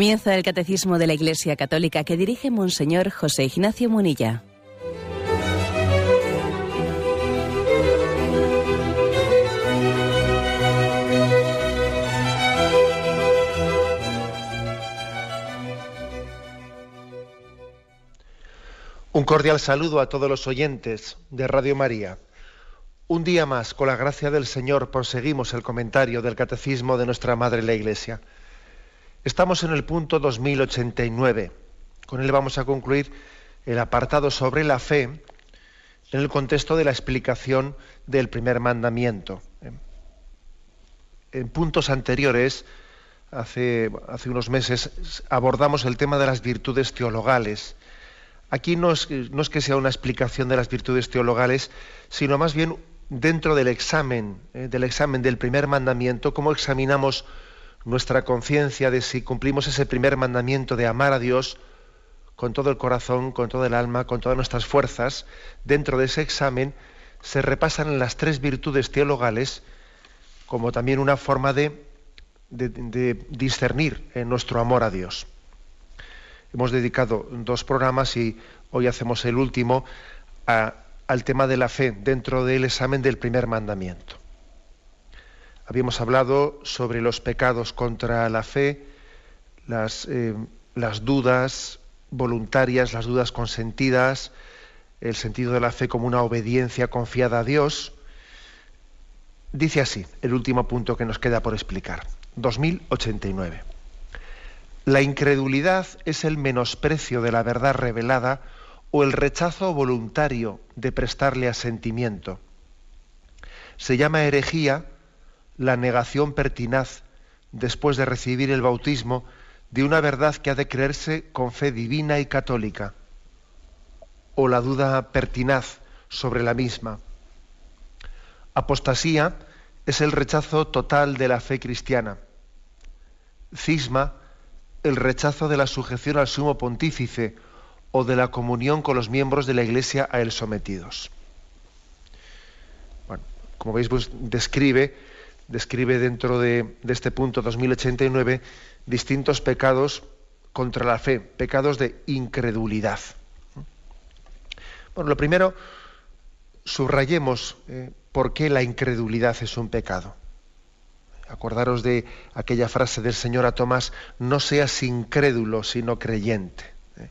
Comienza el Catecismo de la Iglesia Católica que dirige Monseñor José Ignacio Munilla. Un cordial saludo a todos los oyentes de Radio María. Un día más, con la gracia del Señor, proseguimos el comentario del Catecismo de nuestra Madre la Iglesia. Estamos en el punto 2089. Con él vamos a concluir el apartado sobre la fe en el contexto de la explicación del primer mandamiento. En puntos anteriores, hace, unos meses, abordamos el tema de las virtudes teologales. Aquí no es, no es, que sea una explicación de las virtudes teologales, sino más bien dentro del examen, eh, del examen del primer mandamiento, cómo examinamos nuestra conciencia de si cumplimos ese primer mandamiento de amar a Dios con todo el corazón, con todo el alma, con todas nuestras fuerzas, dentro de ese examen se repasan las tres virtudes teologales como también una forma de, de, discernir en nuestro amor a Dios. Hemos dedicado dos programas y hoy hacemos el último al tema de la fe dentro del examen del primer mandamiento. Habíamos hablado sobre los pecados contra la fe, las, eh, las dudas voluntarias, las dudas consentidas, el sentido de la fe como una obediencia confiada a Dios. Dice así, el último punto que nos queda por explicar. 2089. La incredulidad es el menosprecio de la verdad revelada o el rechazo voluntario de prestarle asentimiento. Se llama herejía la negación pertinaz después de recibir el bautismo de una verdad que ha de creerse con fe divina y católica, o la duda pertinaz sobre la misma. Apostasía es el rechazo total de la fe cristiana. Cisma, el rechazo de la sujeción al sumo pontífice o de la comunión con los miembros de la Iglesia a él sometidos. Bueno, como veis, pues describe describe dentro de, este punto 2089 distintos pecados contra la fe, pecados de incredulidad. Bueno, lo primero, subrayemos eh, por qué la incredulidad es un pecado. Acordaros de aquella frase del Señor a Tomás, no seas incrédulo, sino creyente. ¿eh?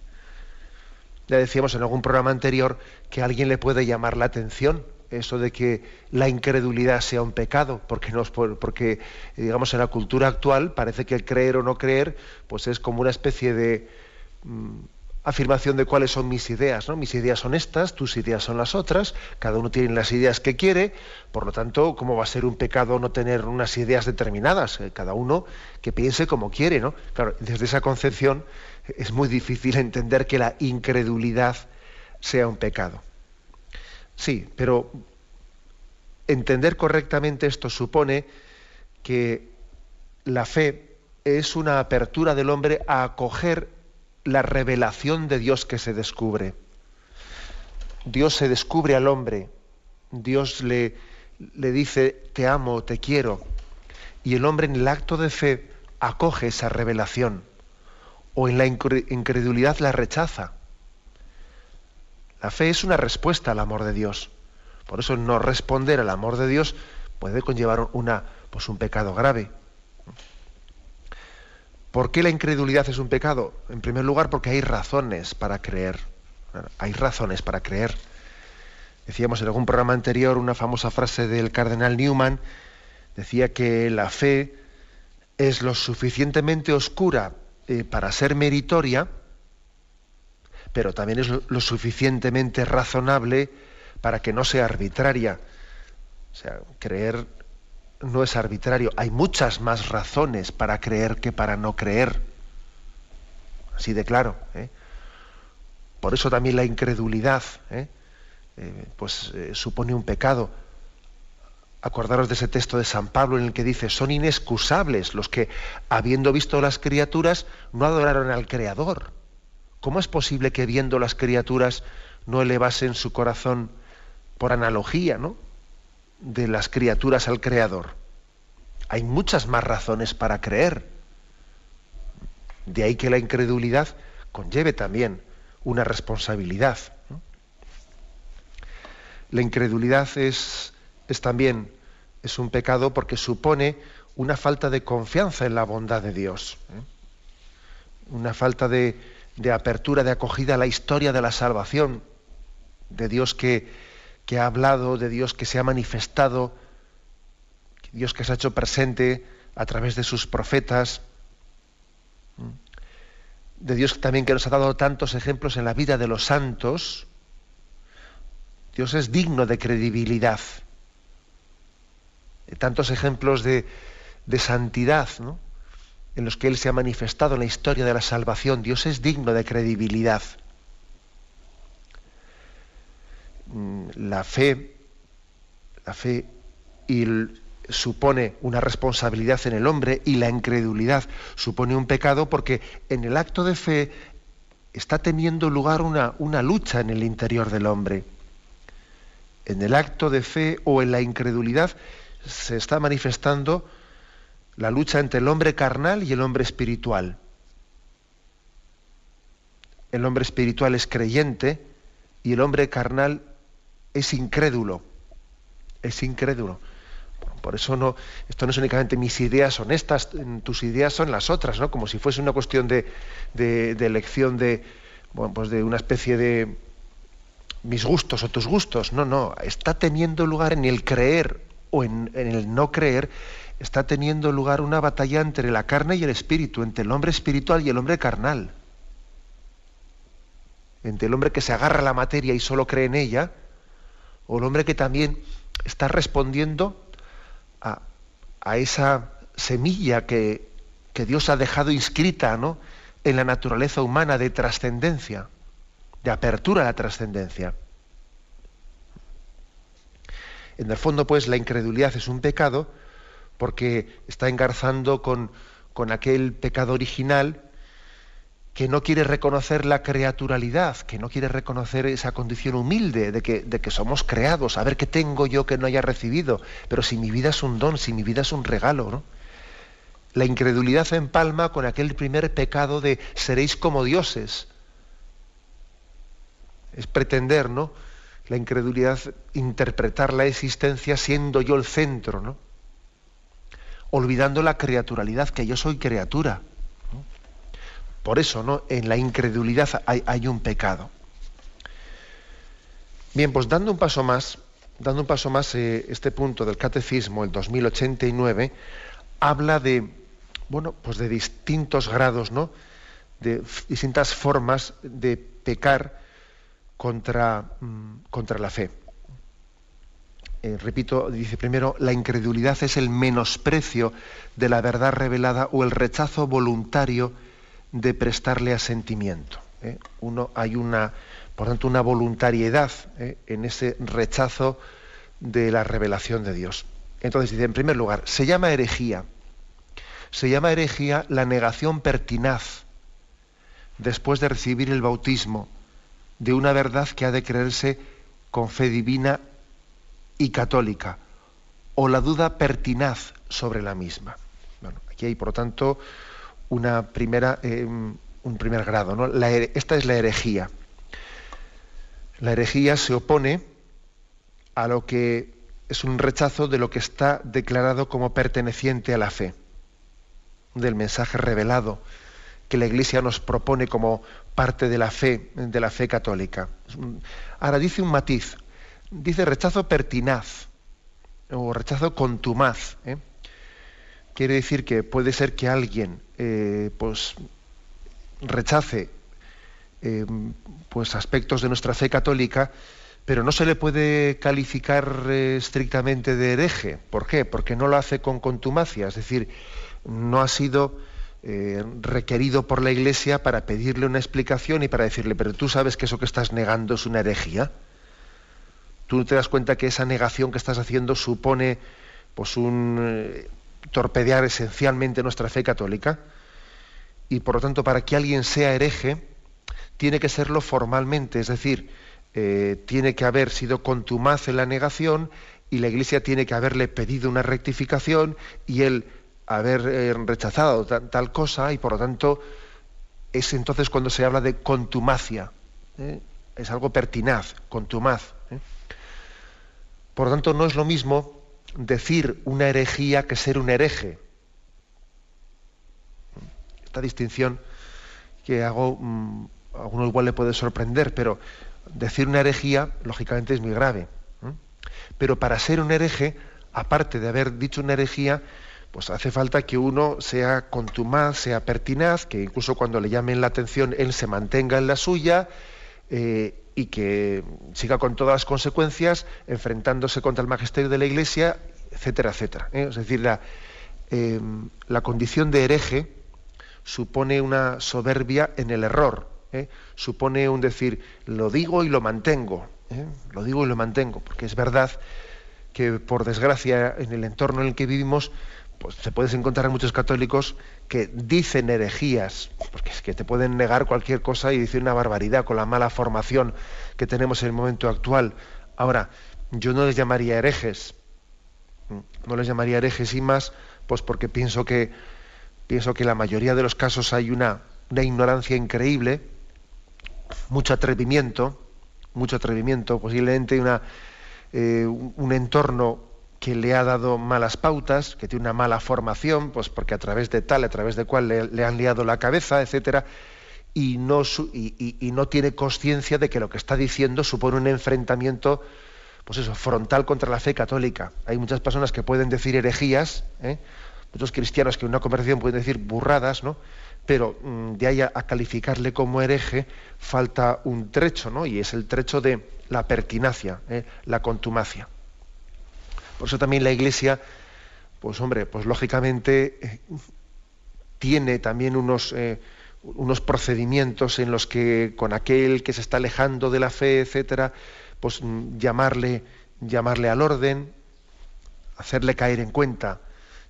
Ya decíamos en algún programa anterior que alguien le puede llamar la atención eso de que la incredulidad sea un pecado, porque, porque digamos en la cultura actual parece que el creer o no creer pues es como una especie de mm, afirmación de cuáles son mis ideas, ¿no? Mis ideas son estas, tus ideas son las otras, cada uno tiene las ideas que quiere, por lo tanto, ¿cómo va a ser un pecado no tener unas ideas determinadas? Eh, cada uno que piense como quiere, ¿no? Desde esa concepción es muy difícil entender que la incredulidad sea un pecado. Sí, pero entender correctamente esto supone que la fe es una apertura del hombre a acoger la revelación de Dios que se descubre. Dios se descubre al hombre, Dios le, le dice, te amo, te quiero, y el hombre en el acto de fe acoge esa revelación, o en la incredulidad la rechaza. La fe es una respuesta al amor de Dios. Por eso no responder al amor de Dios puede conllevar una, pues un pecado grave. ¿Por qué la incredulidad es un pecado? En primer lugar, porque hay razones para creer. Hay razones para creer. Decíamos en algún programa anterior una famosa frase del cardenal Newman, decía que la fe es lo suficientemente oscura eh, para ser meritoria, pero también es lo suficientemente razonable para que no sea arbitraria. O sea, creer no es arbitrario. Hay muchas más razones para creer que para no creer. Así de claro. ¿eh? Por eso también la incredulidad ¿eh? Eh, pues, supone un pecado. Acordaros de ese texto de San Pablo en el que dice, son inexcusables los que, habiendo visto las criaturas, no adoraron al Creador. ¿Cómo es posible que viendo las criaturas no elevasen su corazón por analogía, ¿no? de las criaturas al Creador? Hay muchas más razones para creer. De ahí que la incredulidad conlleve también una responsabilidad. La incredulidad es, es también es un pecado porque supone una falta de confianza en la bondad de Dios, ¿eh? una falta de, de, apertura, de acogida a la historia de la salvación, de Dios que, que ha hablado, de Dios que se ha manifestado, Dios que se ha hecho presente a través de sus profetas, de Dios también que nos ha dado tantos ejemplos en la vida de los santos, Dios es digno de credibilidad. Tantos ejemplos de, de santidad ¿no? En los que Él se ha manifestado en la historia de la salvación. Dios es digno de credibilidad. Mm, la fe, la fe y supone una responsabilidad en el hombre y la incredulidad supone un pecado porque en el acto de fe está teniendo lugar una, una lucha en el interior del hombre. En el acto de fe o en la incredulidad se está manifestando la lucha entre el hombre carnal y el hombre espiritual. El hombre espiritual es creyente y el hombre carnal es incrédulo. Es incrédulo. Por eso no, esto no es únicamente mis ideas son estas, tus ideas son las otras, ¿no? Como si fuese una cuestión de, de, elección de, pues de una especie de mis gustos o tus gustos. No, no, está teniendo lugar en el creer o en el no creer, está teniendo lugar una batalla entre la carne y el espíritu, entre el hombre espiritual y el hombre carnal. Entre el hombre que se agarra a la materia y solo cree en ella, o el hombre que también está respondiendo a, esa semilla que, Dios ha dejado inscrita ¿no? en la naturaleza humana de trascendencia, de apertura a la trascendencia. En el fondo, pues, la incredulidad es un pecado porque está engarzando con, con aquel pecado original que no quiere reconocer la creaturalidad, que no quiere reconocer esa condición humilde de que, de que, somos creados, a ver qué tengo yo que no haya recibido, pero si mi vida es un don, si mi vida es un regalo, ¿no? La incredulidad empalma con aquel primer pecado de seréis como dioses. Es pretender, ¿no? La incredulidad, interpretar la existencia siendo yo el centro, ¿no? Olvidando la creaturalidad, que yo soy criatura. Por eso, ¿no? En la incredulidad hay, un pecado. Bien, pues dando un paso más, dando un paso más, eh, este punto del catecismo, el 2089, habla de, bueno, pues de distintos grados, ¿no? De distintas formas de pecar contra, mm, contra la fe. Eh, repito, dice primero, la incredulidad es el menosprecio de la verdad revelada o el rechazo voluntario de prestarle asentimiento. ¿eh? Uno, hay una, por tanto, una voluntariedad ¿eh? en ese rechazo de la revelación de Dios. Entonces dice, en primer lugar, se llama herejía. Se llama herejía la negación pertinaz, después de recibir el bautismo, de una verdad que ha de creerse con fe divina y católica, o la duda pertinaz sobre la misma. Bueno, aquí hay, por lo tanto, una primera, eh, un primer grado. ¿no? esta es la herejía. La herejía se opone a lo que es un rechazo de lo que está declarado como perteneciente a la fe, del mensaje revelado que la Iglesia nos propone como parte de la fe, de la fe católica. Ahora dice un matiz, dice rechazo pertinaz o rechazo contumaz. ¿eh? quiere decir que puede ser que alguien eh, pues, rechace eh, pues, aspectos de nuestra fe católica, pero no se le puede calificar eh, estrictamente de hereje. ¿Por qué? Porque no lo hace con contumacia, es decir, no ha sido requerido por la Iglesia para pedirle una explicación y para decirle, pero tú sabes que eso que estás negando es una herejía. Tú te das cuenta que esa negación que estás haciendo supone pues un torpedear esencialmente nuestra fe católica y por lo tanto para que alguien sea hereje tiene que serlo formalmente, es decir, eh, tiene que haber sido contumaz en la negación y la Iglesia tiene que haberle pedido una rectificación y él haber eh, rechazado tal, cosa y por lo tanto es entonces cuando se habla de contumacia. ¿eh? Es algo pertinaz, contumaz. Por lo tanto, no es lo mismo decir una herejía que ser un hereje. Esta distinción que hago, mm, a uno igual le puede sorprender, pero decir una herejía, lógicamente, es muy grave. Pero para ser un hereje, aparte de haber dicho una herejía, pues hace falta que uno sea contumaz, sea pertinaz, que incluso cuando le llamen la atención él se mantenga en la suya eh, y que siga con todas las consecuencias enfrentándose contra el magisterio de la Iglesia, etcétera, etcétera. ¿eh? Es decir, la, em, la, condición de hereje supone una soberbia en el error, ¿eh? supone un decir, lo digo y lo mantengo, lo digo y lo mantengo, porque es verdad que por desgracia en el entorno en el que vivimos pues te puedes encontrar muchos católicos que dicen herejías, porque es que te pueden negar cualquier cosa y decir una barbaridad con la mala formación que tenemos en el momento actual. Ahora, yo no les llamaría herejes, no les llamaría herejes y más, pues porque pienso que pienso que en la mayoría de los casos hay una, una ignorancia increíble, mucho atrevimiento, mucho atrevimiento, posiblemente una, eh, un entorno que le ha dado malas pautas, que tiene una mala formación, pues porque a través de tal, a través de cual le, han liado la cabeza, etcétera, y no, y, no tiene conciencia de que lo que está diciendo supone un enfrentamiento, pues eso, frontal contra la fe católica. Hay muchas personas que pueden decir herejías, ¿eh? muchos cristianos que en una conversación pueden decir burradas, ¿no? Pero mm, de ahí a, calificarle como hereje falta un trecho, ¿no? Y es el trecho de la pertinacia, ¿eh? la contumacia. Por eso también la Iglesia, pues hombre, pues lógicamente eh, tiene también unos, eh, unos procedimientos en los que con aquel que se está alejando de la fe, etcétera, pues mm, llamarle, llamarle al orden, hacerle caer en cuenta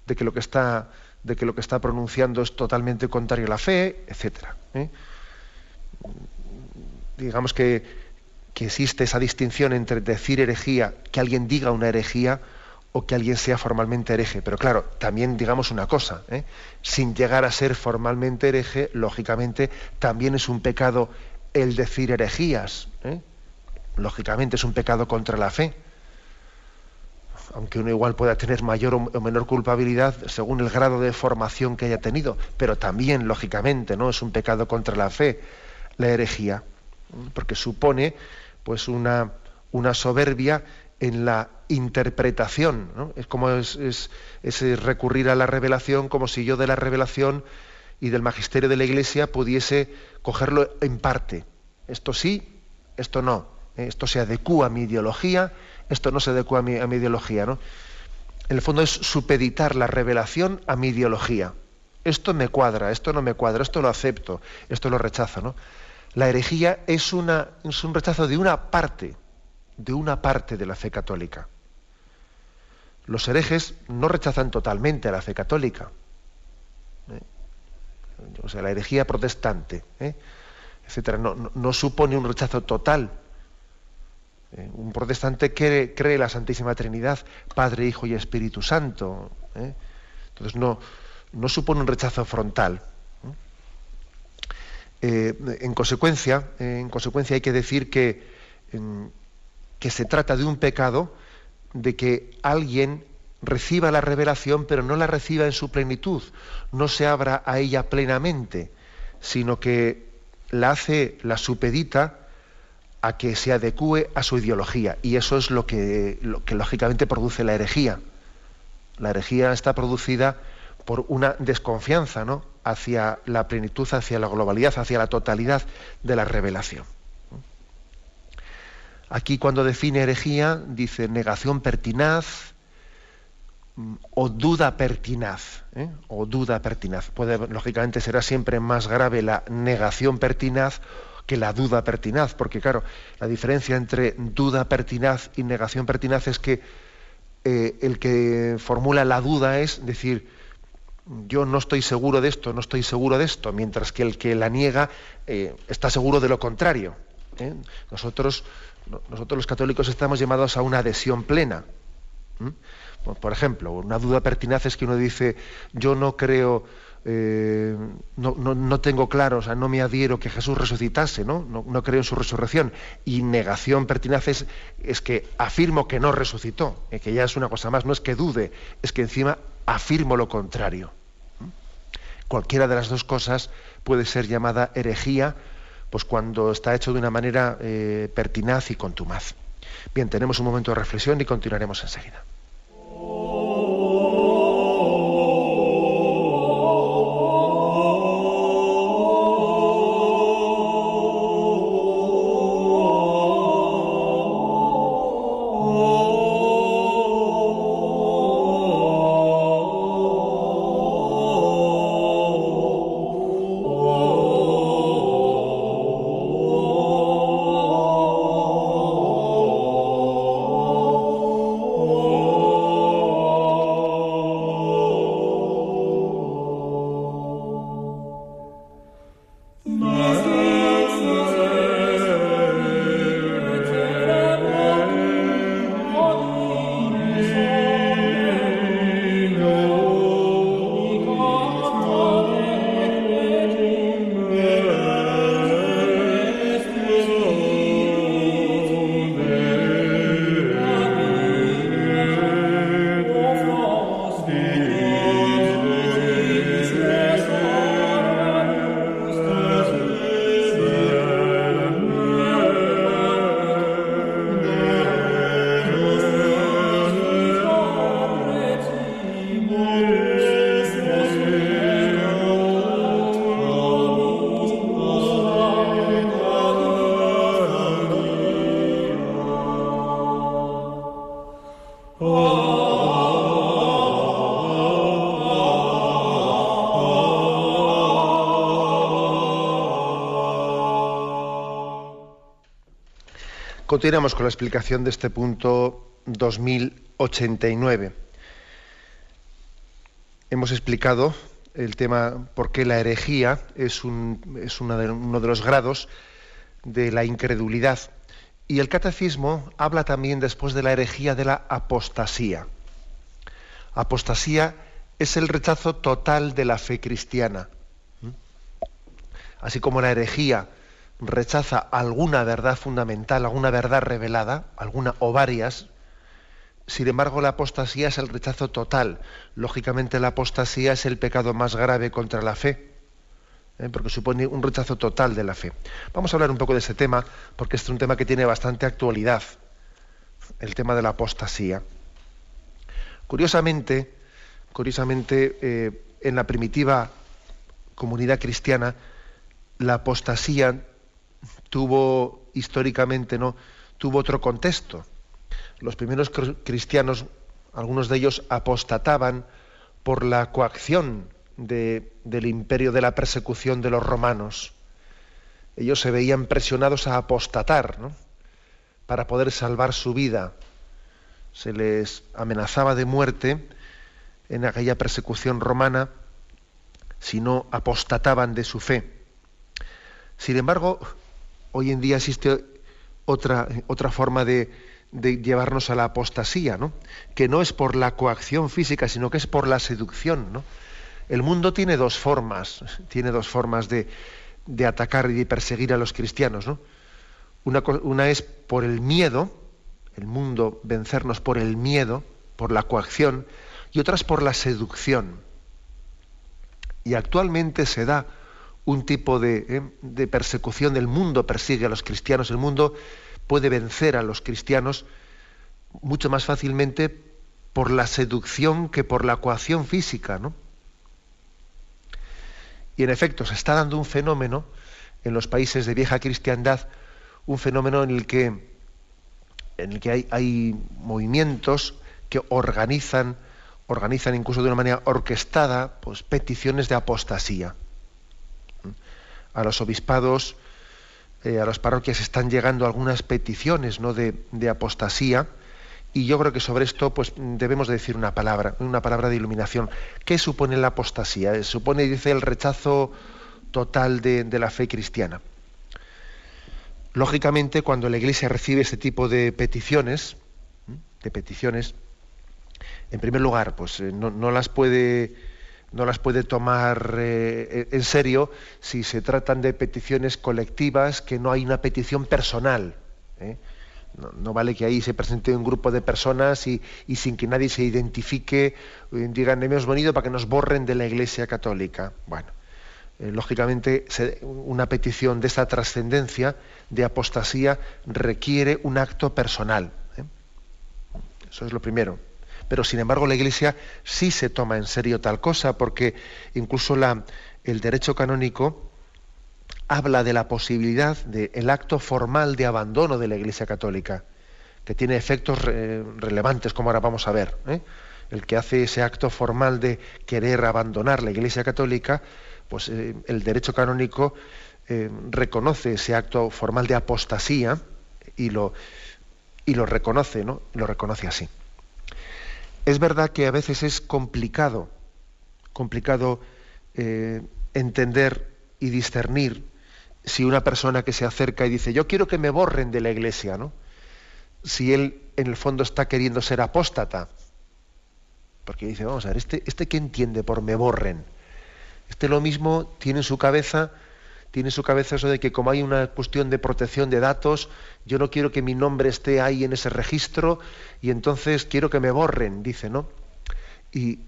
de que lo que está, de que lo que está pronunciando es totalmente contrario a la fe, etcétera. ¿eh? Digamos que, que existe esa distinción entre decir herejía, que alguien diga una herejía, o que alguien sea formalmente hereje. Pero claro, también digamos una cosa, ¿eh? sin llegar a ser formalmente hereje, lógicamente también es un pecado el decir herejías. ¿eh? Lógicamente es un pecado contra la fe. Aunque uno igual pueda tener mayor o menor culpabilidad según el grado de formación que haya tenido, pero también, lógicamente, ¿no? Es un pecado contra la fe, la herejía, porque supone pues una, una soberbia en la interpretación. Es como es, recurrir a la revelación como si yo de la revelación y del magisterio de la Iglesia pudiese cogerlo en parte. Esto sí, esto no. ¿eh? Esto se adecúa a mi ideología, esto no se adecúa a mi, a mi ideología. ¿no? En el fondo es supeditar la revelación a mi ideología. Esto me cuadra, esto no me cuadra, esto lo acepto, esto lo rechazo. ¿no? La herejía es, una, es un rechazo de una parte de una parte de la fe católica. Los herejes no rechazan totalmente a la fe católica. ¿eh? O sea, la herejía protestante, ¿eh? etcétera, no, supone un rechazo total. ¿eh? Un protestante cree, cree, la Santísima Trinidad, Padre, Hijo y Espíritu Santo. Entonces no, no supone un rechazo frontal. en, consecuencia, en consecuencia hay que decir que que se trata de un pecado de que alguien reciba la revelación pero no la reciba en su plenitud, no se abra a ella plenamente, sino que la hace, la supedita a que se adecue a su ideología. Y eso es lo que, lo que lógicamente produce la herejía. La herejía está producida por una desconfianza ¿no? hacia la plenitud, hacia la globalidad, hacia la totalidad de la revelación. Aquí cuando define herejía dice negación pertinaz mm, o duda pertinaz, ¿eh? o duda pertinaz. Puede, lógicamente será siempre más grave la negación pertinaz que la duda pertinaz, porque claro, la diferencia entre duda pertinaz y negación pertinaz es que eh, el que formula la duda es decir, yo no estoy seguro de esto, no estoy seguro de esto, mientras que el que la niega eh, está seguro de lo contrario. Nosotros nosotros los católicos estamos llamados a una adhesión plena. Por ejemplo, una duda pertinaz es que uno dice, yo no creo, eh, no, tengo claro, o sea, no me adhiero que Jesús resucitase, ¿no? No, creo en su resurrección. Y negación pertinaz es, que afirmo que no resucitó, eh, que ya es una cosa más, no es que dude, es que encima afirmo lo contrario. Cualquiera de las dos cosas puede ser llamada herejía, pues cuando está hecho de una manera eh, pertinaz y contumaz. Bien, tenemos un momento de reflexión y continuaremos enseguida. Continuamos con la explicación de este punto 2089. Hemos explicado el tema por qué la herejía es, uno de los grados de la incredulidad. Y el catecismo habla también después de la herejía de la apostasía. Apostasía es el rechazo total de la fe cristiana. ¿Mm? Así como la herejía rechaza alguna verdad fundamental, alguna verdad revelada, alguna o varias, sin embargo la apostasía es el rechazo total. Lógicamente la apostasía es el pecado más grave contra la fe, ¿eh? porque supone un rechazo total de la fe. Vamos a hablar un poco de ese tema, porque este es un tema que tiene bastante actualidad, el tema de la apostasía. Curiosamente, curiosamente eh, en la primitiva comunidad cristiana, la apostasía tuvo históricamente no tuvo otro contexto. Los primeros cristianos, algunos de ellos apostataban por la coacción del imperio de la persecución de los romanos. Ellos se veían presionados a apostatar ¿no? para poder salvar su vida. Se les amenazaba de muerte en aquella persecución romana si no apostataban de su fe. Sin embargo, hoy en día existe otra, otra forma de, llevarnos a la apostasía, ¿no? que no es por la coacción física, sino que es por la seducción. ¿no? El mundo tiene dos formas, tiene dos formas de, atacar y de perseguir a los cristianos. ¿no? Una, una, es por el miedo, el mundo vencernos por el miedo, por la coacción, y otra es por la seducción. Y actualmente se da un tipo eh, de, persecución. Del mundo persigue a los cristianos, el mundo puede vencer a los cristianos mucho más fácilmente por la seducción que por la coacción física, ¿no? Y en efecto, se está dando un fenómeno en los países de vieja cristiandad, un fenómeno en el que, en el que hay, hay movimientos que organizan, organizan incluso de una manera orquestada, pues peticiones de apostasía a los obispados, eh, a las parroquias están llegando algunas peticiones ¿no? de, apostasía y yo creo que sobre esto pues, debemos decir una palabra, una palabra de iluminación. ¿Qué supone la apostasía? Eh, supone, dice, el rechazo total de, la fe cristiana. Lógicamente, cuando la Iglesia recibe ese tipo de peticiones, de peticiones, en primer lugar, pues eh, no, las puede no las puede tomar eh, en serio si se tratan de peticiones colectivas, que no hay una petición personal. ¿eh? No, vale que ahí se presente un grupo de personas y, sin que nadie se identifique, eh, digan, hemos venido para que nos borren de la Iglesia Católica. Bueno, lógicamente una petición de esta trascendencia, de apostasía, requiere un acto personal. Eso es lo primero pero sin embargo la Iglesia sí se toma en serio tal cosa, porque incluso el derecho canónico habla de la posibilidad del acto formal de abandono de la Iglesia Católica, que tiene efectos relevantes, como ahora vamos a ver. ¿eh? El que hace ese acto formal de querer abandonar la Iglesia Católica, pues eh, el derecho canónico eh, reconoce ese acto formal de apostasía y lo, y lo reconoce, ¿no? Lo reconoce así. Es verdad que a veces es complicado, complicado eh, entender y discernir si una persona que se acerca y dice, yo quiero que me borren de la iglesia, ¿no? Si él en el fondo está queriendo ser apóstata. Porque dice, vamos a ver, ¿este, este qué entiende por me borren? Este lo mismo tiene en su cabeza tiene su cabeza eso de que como hay una cuestión de protección de datos, yo no quiero que mi nombre esté ahí en ese registro y entonces quiero que me borren, dice, ¿no? Y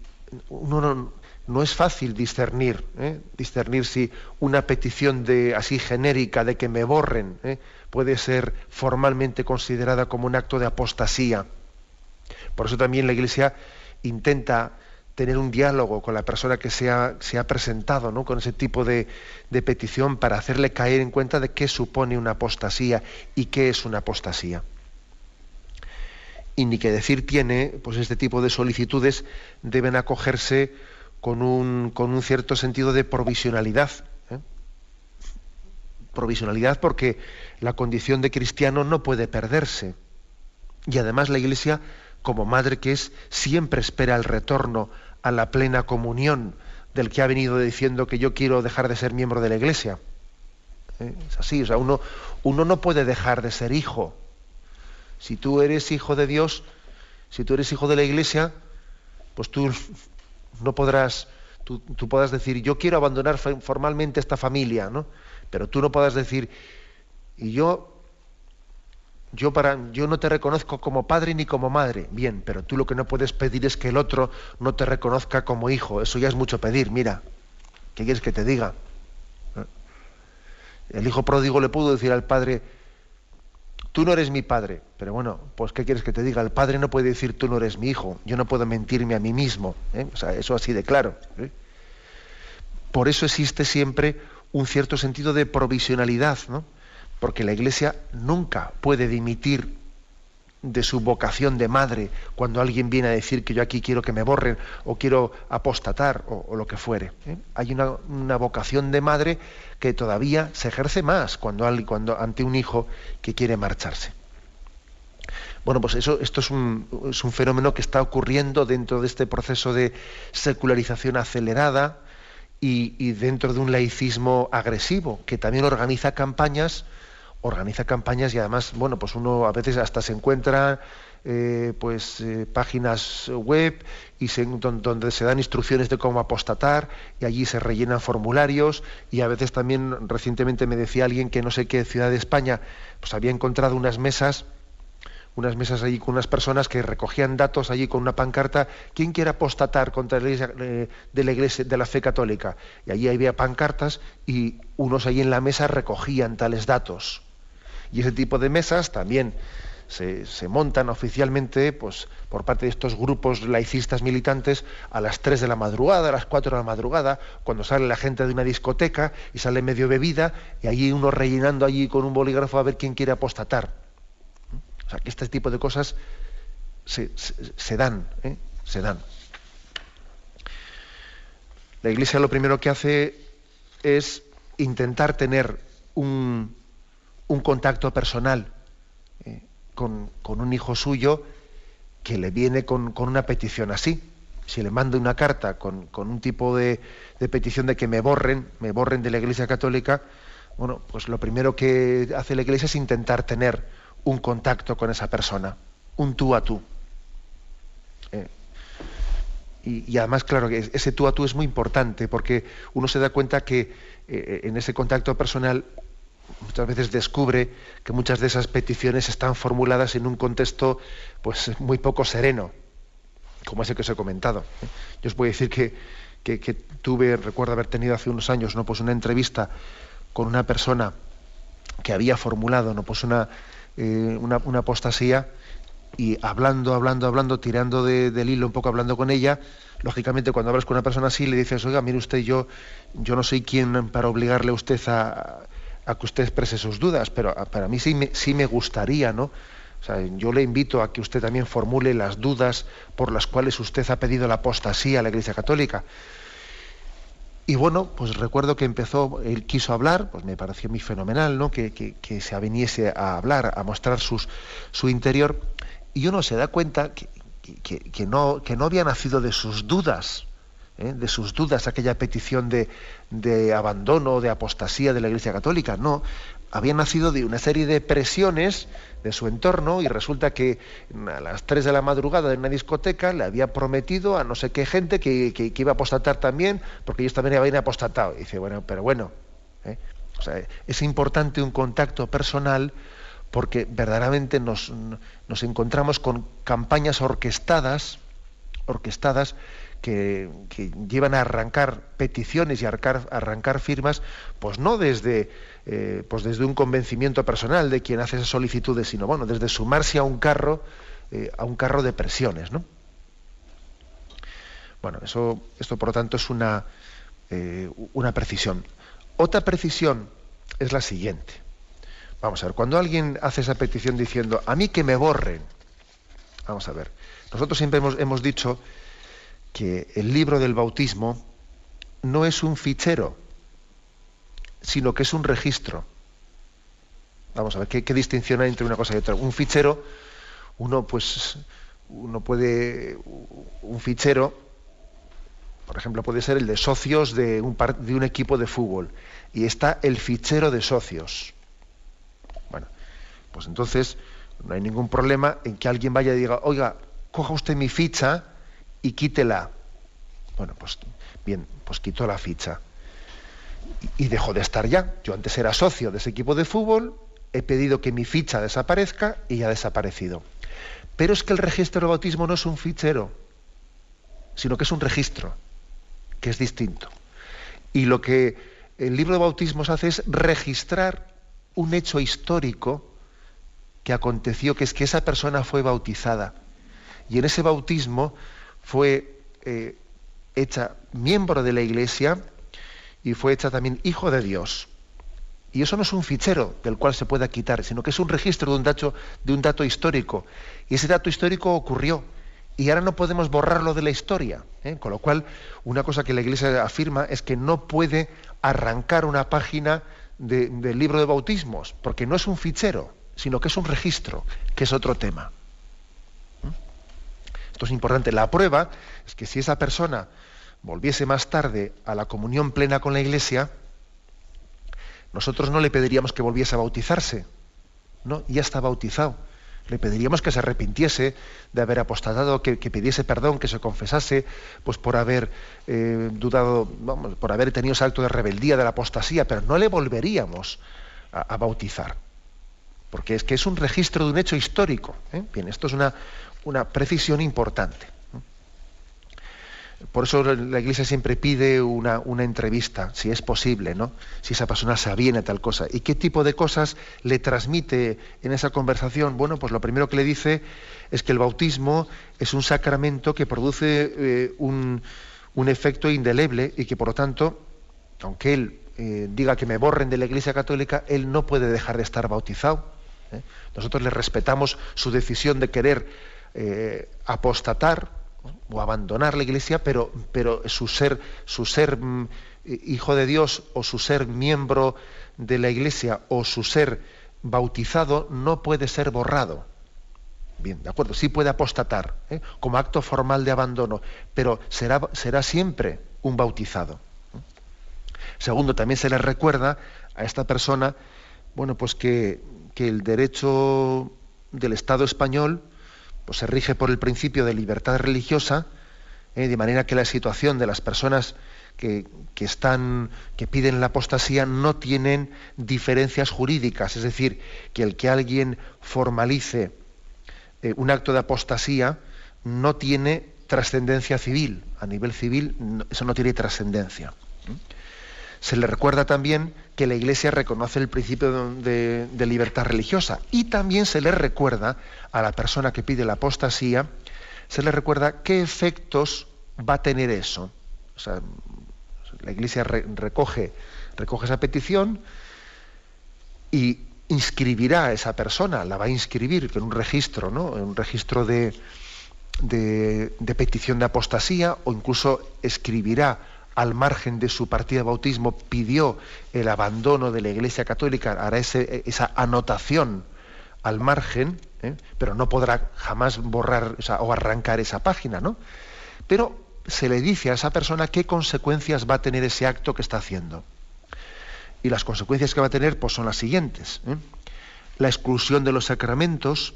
no, es fácil discernir, ¿eh? discernir si una petición de así genérica de que me borren ¿eh? puede ser formalmente considerada como un acto de apostasía. Por eso también la Iglesia intenta tener un diálogo con la persona que se ha, se ha presentado ¿no? con ese tipo de, petición para hacerle caer en cuenta de qué supone una apostasía y qué es una apostasía. Y ni que decir tiene, pues este tipo de solicitudes deben acogerse con un, con un cierto sentido de provisionalidad. ¿eh? Provisionalidad porque la condición de cristiano no puede perderse. Y además la Iglesia como madre que es, siempre espera el retorno a la plena comunión del que ha venido diciendo que yo quiero dejar de ser miembro de la iglesia. ¿Eh? Es así, o sea, uno, uno no puede dejar de ser hijo. Si tú eres hijo de Dios, si tú eres hijo de la iglesia, pues tú no podrás, tú, tú podrás decir, yo quiero abandonar formalmente esta familia, ¿no? Pero tú no podrás decir, y yo yo, no te reconozco como padre ni como madre. Bien, pero tú lo que no puedes pedir es que el otro no te reconozca como hijo. Eso ya es mucho pedir, mira. ¿Qué quieres que te diga? ¿Eh? El hijo pródigo le pudo decir al padre, tú no eres mi padre. Pero bueno, pues ¿qué quieres que te diga? El padre no puede decir, tú no eres mi hijo. Yo no puedo mentirme a mí mismo. ¿eh? Eso así de claro. ¿eh? Por eso existe siempre un cierto sentido de provisionalidad, ¿no? Porque la Iglesia nunca puede dimitir de su vocación de madre cuando alguien viene a decir que yo aquí quiero que me borren o quiero apostatar o, lo que fuere. ¿eh? Hay una, vocación de madre que todavía se ejerce más cuando, ante un hijo que quiere marcharse. Bueno, pues eso, esto es un, fenómeno que está ocurriendo dentro de este proceso de secularización acelerada y dentro de un laicismo agresivo que también organiza campañas organiza campañas y además, bueno, pues uno a veces hasta se encuentra eh, pues eh, páginas web y donde se dan instrucciones de cómo apostatar y allí se rellenan formularios y a veces también recientemente me decía alguien que no sé qué ciudad de España pues había encontrado unas mesas unas mesas allí con unas personas que recogían datos allí con una pancarta quién quiere apostatar contra la iglesia eh, de la iglesia de la fe católica y allí había pancartas y unos allí en la mesa recogían tales datos y ese tipo de mesas también se, montan oficialmente pues, por parte de estos grupos laicistas militantes a las 3 de la madrugada, a las 4 de la madrugada, cuando sale la gente de una discoteca y sale medio bebida, y allí uno rellenando allí con un bolígrafo a ver quién quiere apostatar. O sea, que este tipo de cosas se, dan, ¿eh? se dan. La Iglesia lo primero que hace es intentar tener un, un contacto personal eh, con, un hijo suyo que le viene con, una petición así. Si le mando una carta con, un tipo de, petición de que me borren, me borren de la Iglesia Católica, bueno, pues lo primero que hace la Iglesia es intentar tener un contacto con esa persona, un tú a tú. Eh, y, además, claro, ese tú a tú es muy importante porque uno se da cuenta que eh, en ese contacto personal muchas veces descubre que muchas de esas peticiones están formuladas en un contexto pues muy poco sereno, como ese que os he comentado. Yo os voy a decir que, que, tuve, recuerdo haber tenido hace unos años, ¿no? pues una entrevista con una persona que había formulado ¿no? pues una, eh, una, apostasía y hablando, hablando, hablando, tirando del hilo un poco, hablando con ella, lógicamente cuando hablas con una persona así le dices, oiga, mire usted, yo, yo no soy quien para obligarle a usted a, a que usted exprese sus dudas, pero para mí sí me, sí me gustaría, ¿no? O sea, yo le invito a que usted también formule las dudas por las cuales usted ha pedido la apostasía a la Iglesia Católica. Y bueno, pues recuerdo que empezó, él quiso hablar, pues me pareció muy fenomenal, ¿no? Que, que, se aveniese a hablar, a mostrar sus, su interior. Y uno se da cuenta que, que, no, no había nacido de sus dudas, ¿eh? de sus dudas, aquella petición de, de abandono, de apostasía de la Iglesia Católica. No, había nacido de una serie de presiones de su entorno y resulta que a las 3 de la madrugada en una discoteca le había prometido a no sé qué gente que, que, iba a apostatar también, porque ellos también habían apostatado. Y dice, bueno, pero bueno, ¿eh? es importante un contacto personal porque verdaderamente nos, nos encontramos con campañas orquestadas, orquestadas que, llevan a arrancar peticiones y arrancar, arrancar firmas, pues no desde, eh, pues desde un convencimiento personal de quien hace esas solicitudes, sino bueno, desde sumarse a un carro, eh, a un carro de presiones, ¿no? Bueno, eso, esto por lo tanto es una, eh, una precisión. Otra precisión es la siguiente. Vamos a ver, cuando alguien hace esa petición diciendo, a mí que me borren, vamos a ver, nosotros siempre hemos, hemos dicho que el libro del bautismo no es un fichero, sino que es un registro. Vamos a ver qué, distinción hay entre una cosa y otra. Un fichero, uno pues, uno puede, un fichero, por ejemplo, puede ser el de socios de un, de un equipo de fútbol y está el fichero de socios. Bueno, pues entonces no hay ningún problema en que alguien vaya y diga, oiga, coja usted mi ficha y quítela. Bueno, pues bien, pues quitó la ficha. Y, dejó de estar ya. Yo antes era socio de ese equipo de fútbol, he pedido que mi ficha desaparezca y ya ha desaparecido. Pero es que el registro de bautismo no es un fichero, sino que es un registro, que es distinto. Y lo que el libro de bautismos hace es registrar un hecho histórico que aconteció, que es que esa persona fue bautizada. Y en ese bautismo fue eh, hecha miembro de la Iglesia y fue hecha también hijo de Dios. Y eso no es un fichero del cual se pueda quitar, sino que es un registro de un dato, de un dato histórico. Y ese dato histórico ocurrió. Y ahora no podemos borrarlo de la historia. ¿eh? Con lo cual, una cosa que la Iglesia afirma es que no puede arrancar una página del libro de bautismos, porque no es un fichero, sino que es un registro, que es otro tema es importante. La prueba es que si esa persona volviese más tarde a la comunión plena con la Iglesia, nosotros no le pediríamos que volviese a bautizarse, ¿no? Ya está bautizado. Le pediríamos que se arrepintiese de haber apostatado, que, pidiese perdón, que se confesase, pues por haber eh, dudado, por haber tenido ese acto de rebeldía, de la apostasía, pero no le volveríamos a, bautizar. Porque es que es un registro de un hecho histórico. ¿eh? Bien, esto es una, una precisión importante. Por eso la Iglesia siempre pide una, entrevista, si es posible, ¿no? Si esa persona se aviene tal cosa. ¿Y qué tipo de cosas le transmite en esa conversación? Bueno, pues lo primero que le dice es que el bautismo es un sacramento que produce eh, un, efecto indeleble y que por lo tanto, aunque él eh, diga que me borren de la Iglesia Católica, él no puede dejar de estar bautizado. ¿eh? Nosotros le respetamos su decisión de querer eh, apostatar o abandonar la iglesia, pero, pero su ser, su ser mm, hijo de Dios o su ser miembro de la iglesia o su ser bautizado no puede ser borrado. Bien, de acuerdo, sí puede apostatar ¿eh? como acto formal de abandono, pero será, será siempre un bautizado. Segundo, también se le recuerda a esta persona, bueno, pues que, que el derecho del Estado español pues se rige por el principio de libertad religiosa ¿eh? de manera que la situación de las personas que, están, que piden la apostasía no tienen diferencias jurídicas, es decir, que el que alguien formalice eh, un acto de apostasía no tiene trascendencia civil. A nivel civil eso no tiene trascendencia. Se le recuerda también que la Iglesia reconoce el principio de, libertad religiosa y también se le recuerda a la persona que pide la apostasía, se le recuerda qué efectos va a tener eso. la Iglesia recoge, recoge esa petición y inscribirá a esa persona, la va a inscribir en un registro, ¿no? en un registro de, de, petición de apostasía o incluso escribirá al margen de su partida de bautismo, pidió el abandono de la Iglesia Católica, hará esa anotación al margen, ¿eh? pero no podrá jamás borrar o, arrancar esa página, ¿no? Pero se le dice a esa persona qué consecuencias va a tener ese acto que está haciendo. Y las consecuencias que va a tener pues, son las siguientes. ¿eh? La exclusión de los sacramentos,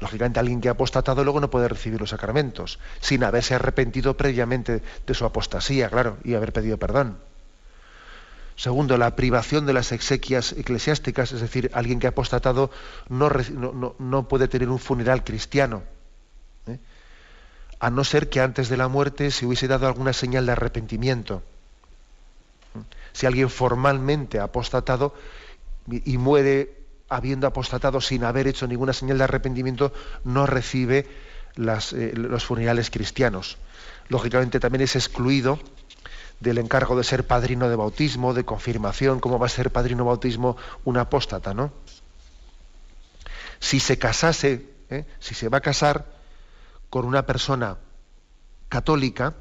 Lógicamente alguien que ha apostatado luego no puede recibir los sacramentos, sin haberse arrepentido previamente de su apostasía, claro, y haber pedido perdón. Segundo, la privación de las exequias eclesiásticas, es decir, alguien que ha apostatado no, puede tener un funeral cristiano, ¿eh? a no ser que antes de la muerte se hubiese dado alguna señal de arrepentimiento. Si alguien formalmente ha apostatado y muere habiendo apostatado sin haber hecho ninguna señal de arrepentimiento, no recibe eh, los funerales cristianos. Lógicamente también es excluido del encargo de ser padrino de bautismo, de confirmación, cómo va a ser padrino de bautismo un apóstata, ¿no? Si se casase, ¿eh? si se va a casar con una persona católica,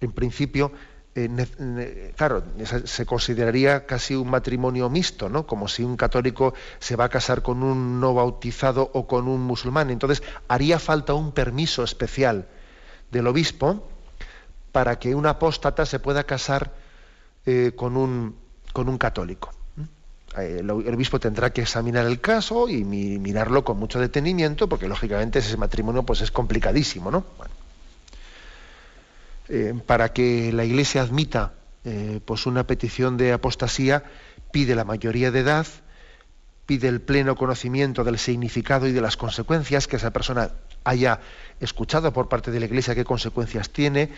en principio eh, claro, se consideraría casi un matrimonio mixto, ¿no? Como si un católico se va a casar con un no bautizado o con un musulmán. Entonces, haría falta un permiso especial del obispo para que un apóstata se pueda casar eh, con, un, con un católico. Eh, el, obispo tendrá que examinar el caso y mirarlo con mucho detenimiento, porque lógicamente ese matrimonio pues, es complicadísimo, ¿no? Eh, para que la Iglesia admita eh, pues una petición de apostasía, pide la mayoría de edad, pide el pleno conocimiento del significado y de las consecuencias que esa persona haya escuchado por parte de la Iglesia qué consecuencias tiene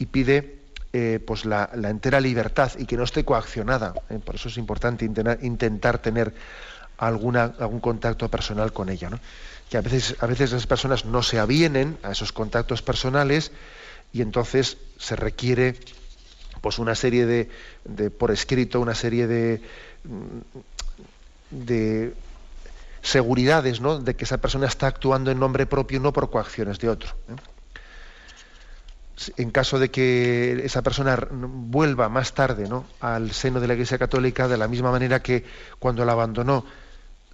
y pide eh, pues la, entera libertad y que no esté coaccionada. Por eso es importante intentar, tener alguna, algún contacto personal con ella. Que a veces, a veces las personas no se avienen a esos contactos personales y entonces se requiere pues una serie de, por escrito una serie de de seguridades ¿no? de que esa persona está actuando en nombre propio no por coacciones de otro ¿eh? en caso de que esa persona vuelva más tarde ¿no? al seno de la Iglesia Católica de la misma manera que cuando la abandonó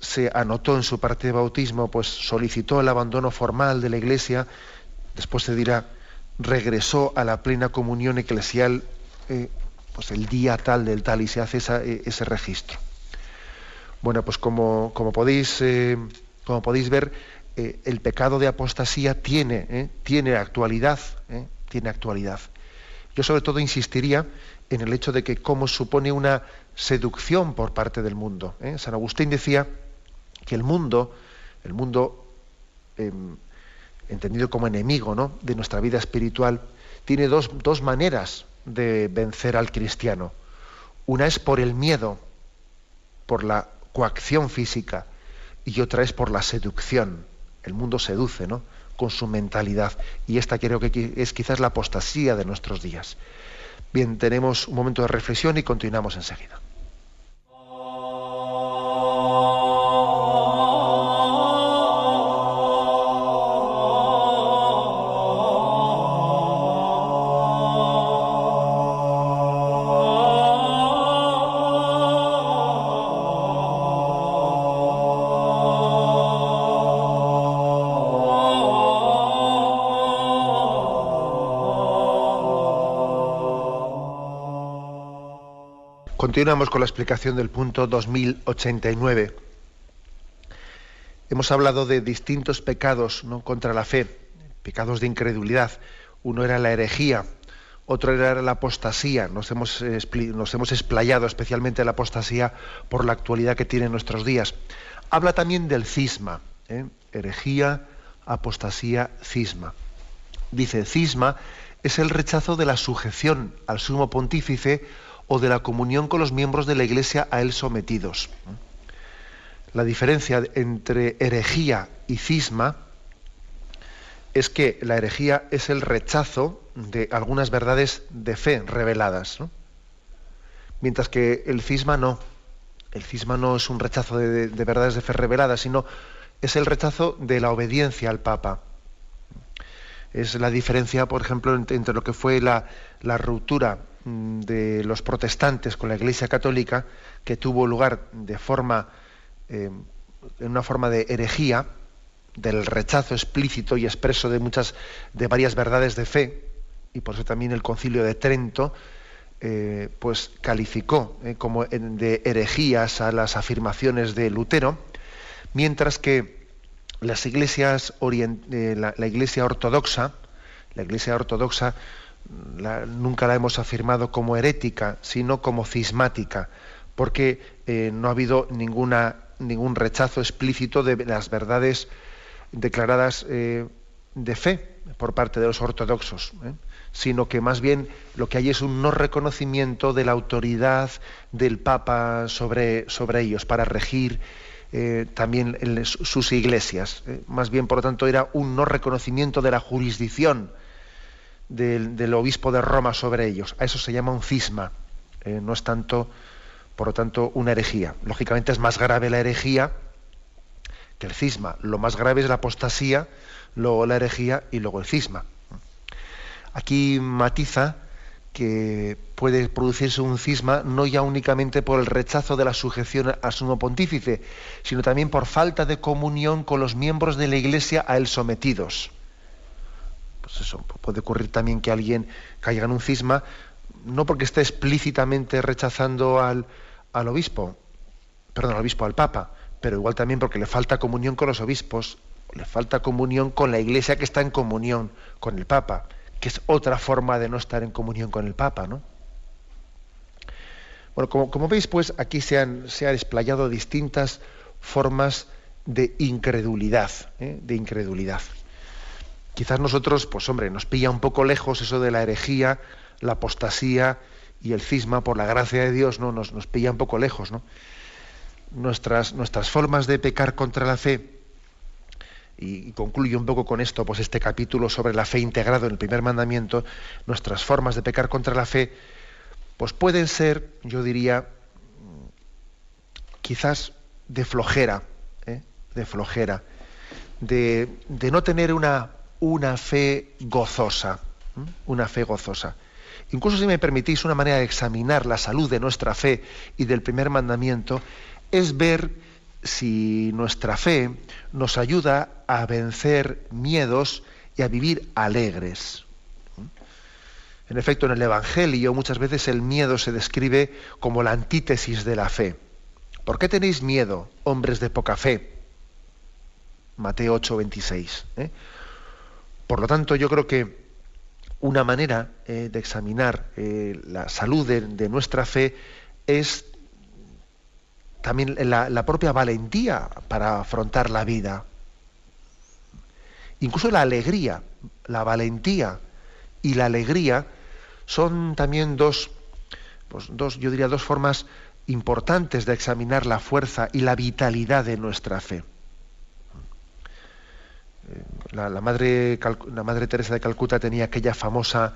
se anotó en su parte de bautismo pues solicitó el abandono formal de la Iglesia después se dirá regresó a la plena comunión eclesial eh, pues el día tal del tal y se hace eh, ese registro. Bueno, pues como, como podéis, eh, como podéis ver, el pecado de apostasía tiene, tiene actualidad, tiene actualidad. Yo sobre todo insistiría en el hecho de que como supone una seducción por parte del mundo. San Agustín decía que el mundo, el mundo em, entendido como enemigo ¿no? de nuestra vida espiritual, tiene dos, dos maneras de vencer al cristiano. Una es por el miedo, por la coacción física, y otra es por la seducción. El mundo seduce, ¿no? Con su mentalidad. Y esta creo que es quizás la apostasía de nuestros días. Bien, tenemos un momento de reflexión y continuamos enseguida. Continuamos con la explicación del punto 2089. Hemos hablado de distintos pecados ¿no? contra la fe, pecados de incredulidad. Uno era la herejía, otro era la apostasía. Nos hemos, nos hemos explayado especialmente la apostasía por la actualidad que tiene en nuestros días. Habla también del cisma, ¿eh? herejía, apostasía, cisma. Dice, cisma es el rechazo de la sujeción al sumo pontífice o de la comunión con los miembros de la Iglesia a él sometidos. La diferencia entre herejía y cisma es que la herejía es el rechazo de algunas verdades de fe reveladas, mientras que el cisma no. El cisma no es un rechazo de, verdades de fe reveladas, sino es el rechazo de la obediencia al Papa. Es la diferencia, por ejemplo, entre, lo que fue la, ruptura de los protestantes con la Iglesia Católica, que tuvo lugar de forma, eh, en una forma de herejía, del rechazo explícito y expreso de muchas, de varias verdades de fe, y por eso también el Concilio de Trento eh, pues calificó eh, como de herejías a las afirmaciones de Lutero, mientras que las iglesias eh, la, iglesia ortodoxa, la iglesia ortodoxa nunca la hemos afirmado como herética, sino como cismática, porque no ha habido ningún rechazo explícito de las verdades declaradas de fe por parte de los ortodoxos sino que más bien lo que hay es un no reconocimiento de la autoridad del Papa sobre, ellos para regir eh, también sus iglesias. Eh, más bien, por lo tanto, era un no reconocimiento de la jurisdicción del, obispo de Roma sobre ellos. A eso se llama un cisma. Eh, no es tanto, por lo tanto, una herejía. Lógicamente es más grave la herejía que el cisma. Lo más grave es la apostasía, luego la herejía y luego el cisma. Aquí matiza que puede producirse un cisma no ya únicamente por el rechazo de la sujeción al sumo pontífice, sino también por falta de comunión con los miembros de la Iglesia a él sometidos. Pues puede ocurrir también que alguien caiga en un cisma, no porque esté explícitamente rechazando al, al obispo, perdón, al obispo, al papa, pero igual también porque le falta comunión con los obispos, le falta comunión con la Iglesia que está en comunión con el papa que es otra forma de no estar en comunión con el Papa, ¿no? Bueno, como, veis, pues aquí se han, se explayado distintas formas de incredulidad, ¿eh? de incredulidad. Quizás nosotros, pues hombre, nos pilla un poco lejos eso de la herejía, la apostasía y el cisma, por la gracia de Dios, ¿no? Nos, nos pilla un poco lejos, ¿no? Nuestras, nuestras formas de pecar contra la fe y, concluyo un poco con esto, pues este capítulo sobre la fe integrado en el primer mandamiento, nuestras formas de pecar contra la fe, pues pueden ser, yo diría, quizás de flojera, ¿eh? de flojera, de, no tener una, una fe gozosa, una fe gozosa. Incluso si me permitís una manera de examinar la salud de nuestra fe y del primer mandamiento, es ver si nuestra fe nos ayuda a vencer miedos y a vivir alegres. En efecto, en el Evangelio muchas veces el miedo se describe como la antítesis de la fe. ¿Por qué tenéis miedo, hombres de poca fe? Mateo 8, 26. ¿eh? Por lo tanto, yo creo que una manera eh, de examinar eh, la salud de nuestra fe es también la, propia valentía para afrontar la vida. Incluso la alegría, la valentía y la alegría son también dos, pues dos, yo diría, dos formas importantes de examinar la fuerza y la vitalidad de nuestra fe. Eh, la, madre, madre Teresa de Calcuta tenía aquella famosa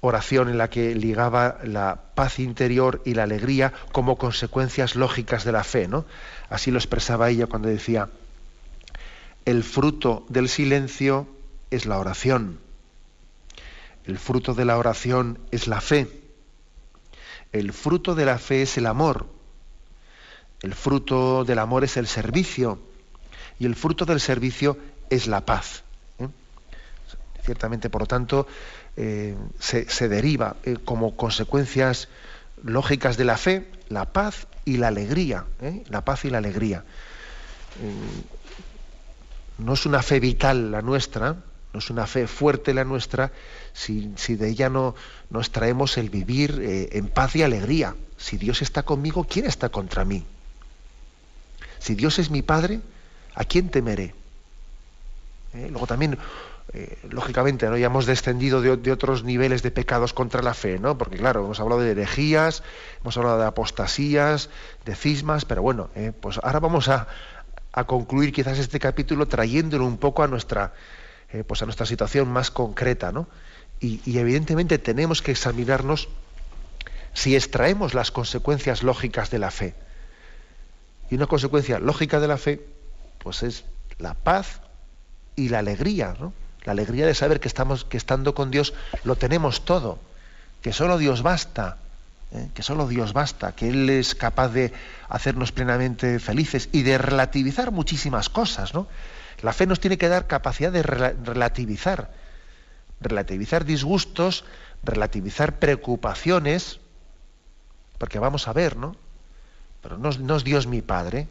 oración en la que ligaba la paz interior y la alegría como consecuencias lógicas de la fe, ¿no? Así lo expresaba ella cuando decía, el fruto del silencio es la oración, el fruto de la oración es la fe, el fruto de la fe es el amor, el fruto del amor es el servicio y el fruto del servicio es la paz. Ciertamente, por lo tanto, eh, se, deriva eh, como consecuencias lógicas de la fe la paz y la alegría. ¿eh? La paz y la alegría. no es una fe vital la nuestra, No es una fe fuerte la nuestra si, de ella no nos traemos el vivir en paz y alegría. Si Dios está conmigo, ¿quién está contra mí? Si Dios es mi Padre, ¿a quién temeré? Luego también, eh, lógicamente, ¿no? ya hemos descendido de, otros niveles de pecados contra la fe, ¿no? porque claro, hemos hablado de herejías, hemos hablado de apostasías, de cismas, pero bueno, pues ahora vamos a, a concluir quizás este capítulo trayéndolo un poco a nuestra, eh, pues a nuestra situación más concreta, ¿no? Y, evidentemente tenemos que examinarnos si extraemos las consecuencias lógicas de la fe. Y una consecuencia lógica de la fe, pues es la paz y la alegría, ¿no? La alegría de saber que estamos, que estando con Dios lo tenemos todo, que solo Dios basta, ¿eh? que solo Dios basta, que Él es capaz de hacernos plenamente felices y de relativizar muchísimas cosas, ¿no? La fe nos tiene que dar capacidad de relativizar, relativizar disgustos, relativizar preocupaciones, porque vamos a ver, ¿no? Pero no, es Dios mi Padre.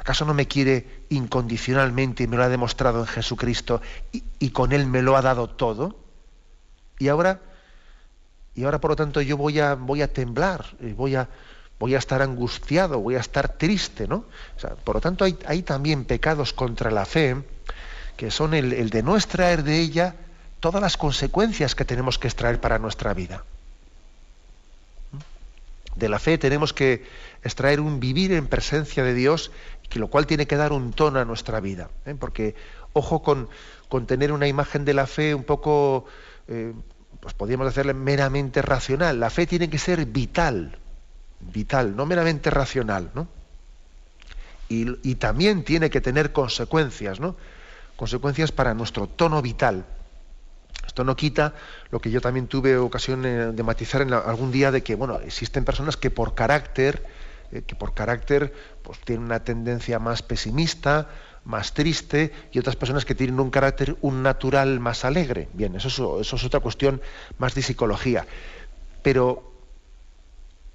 ¿Acaso no me quiere incondicionalmente y me lo ha demostrado en Jesucristo y, con Él me lo ha dado todo? Y ahora y ahora por lo tanto yo voy a, voy a temblar, voy a, voy a estar angustiado, voy a estar triste, ¿no? por lo tanto hay, también pecados contra la fe que son el, de no extraer de ella todas las consecuencias que tenemos que extraer para nuestra vida. De la fe tenemos que extraer un vivir en presencia de Dios, que lo cual tiene que dar un tono a nuestra vida. ¿eh? Porque, ojo con, con, tener una imagen de la fe un poco eh, pues podríamos hacerle meramente racional. La fe tiene que ser vital, vital, no meramente racional, ¿no? Y, también tiene que tener consecuencias, ¿no? Consecuencias para nuestro tono vital. Esto no quita lo que yo también tuve ocasión eh, de matizar algún día de que, bueno, existen personas que por carácter, que por carácter, pues tienen una tendencia más pesimista, más triste y otras personas que tienen un carácter, un natural más alegre. Bien, eso es, otra cuestión más de psicología. Pero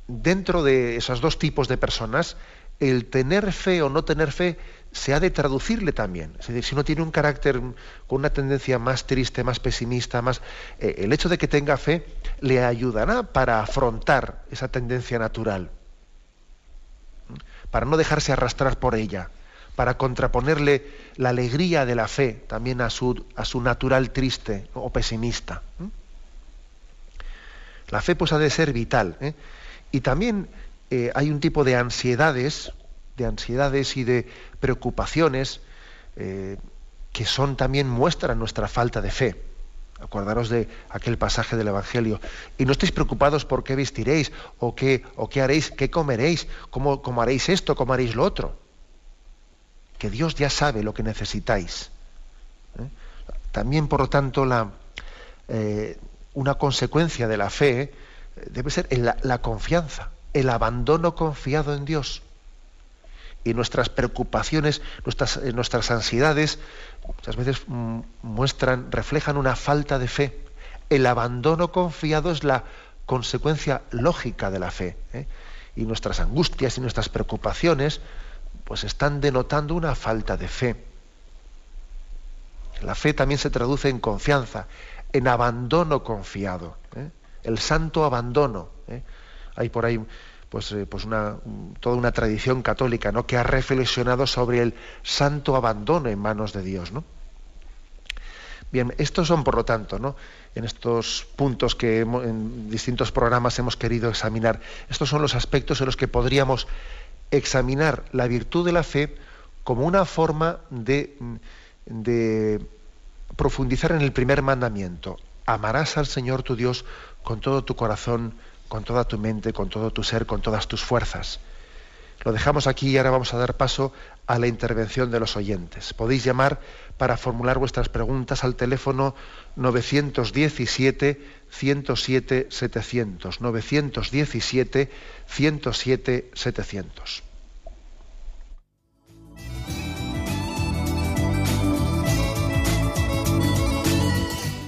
dentro de esos dos tipos de personas, el tener fe o no tener fe se ha de traducirle también. Es decir, si uno tiene un carácter con una tendencia más triste, más pesimista, más eh, el hecho de que tenga fe le ayudará para afrontar esa tendencia natural, para no dejarse arrastrar por ella para contraponerle la alegría de la fe también a su, a su natural triste o pesimista. La fe pues ha de ser vital. ¿eh? Y también eh, hay un tipo de ansiedades, de ansiedades y de preocupaciones eh, que son también muestran nuestra falta de fe. Acordaros de aquel pasaje del Evangelio. Y no estéis preocupados por qué vestiréis, o qué, o qué haréis, qué comeréis, cómo, cómo haréis esto, cómo haréis lo otro que Dios ya sabe lo que necesitáis. ¿eh? También, por lo tanto, la, eh, una consecuencia de la fe eh, debe ser la, confianza, el abandono confiado en Dios. Y nuestras preocupaciones, nuestras, nuestras ansiedades, muchas veces mm, muestran, reflejan una falta de fe. El abandono confiado es la consecuencia lógica de la fe. Y nuestras angustias y nuestras preocupaciones pues están denotando una falta de fe. La fe también se traduce en confianza, en abandono confiado, ¿eh? el santo abandono. ¿eh? Hay por ahí pues, eh, pues una, toda una tradición católica ¿no? que ha reflexionado sobre el santo abandono en manos de Dios. ¿no? Bien, estos son, por lo tanto, ¿no? en estos puntos que en distintos programas hemos querido examinar, estos son los aspectos en los que podríamos examinar la virtud de la fe como una forma de, de profundizar en el primer mandamiento. Amarás al Señor tu Dios con todo tu corazón, con toda tu mente, con todo tu ser, con todas tus fuerzas. Lo dejamos aquí y ahora vamos a dar paso a la intervención de los oyentes. Podéis llamar para formular vuestras preguntas al teléfono 917 107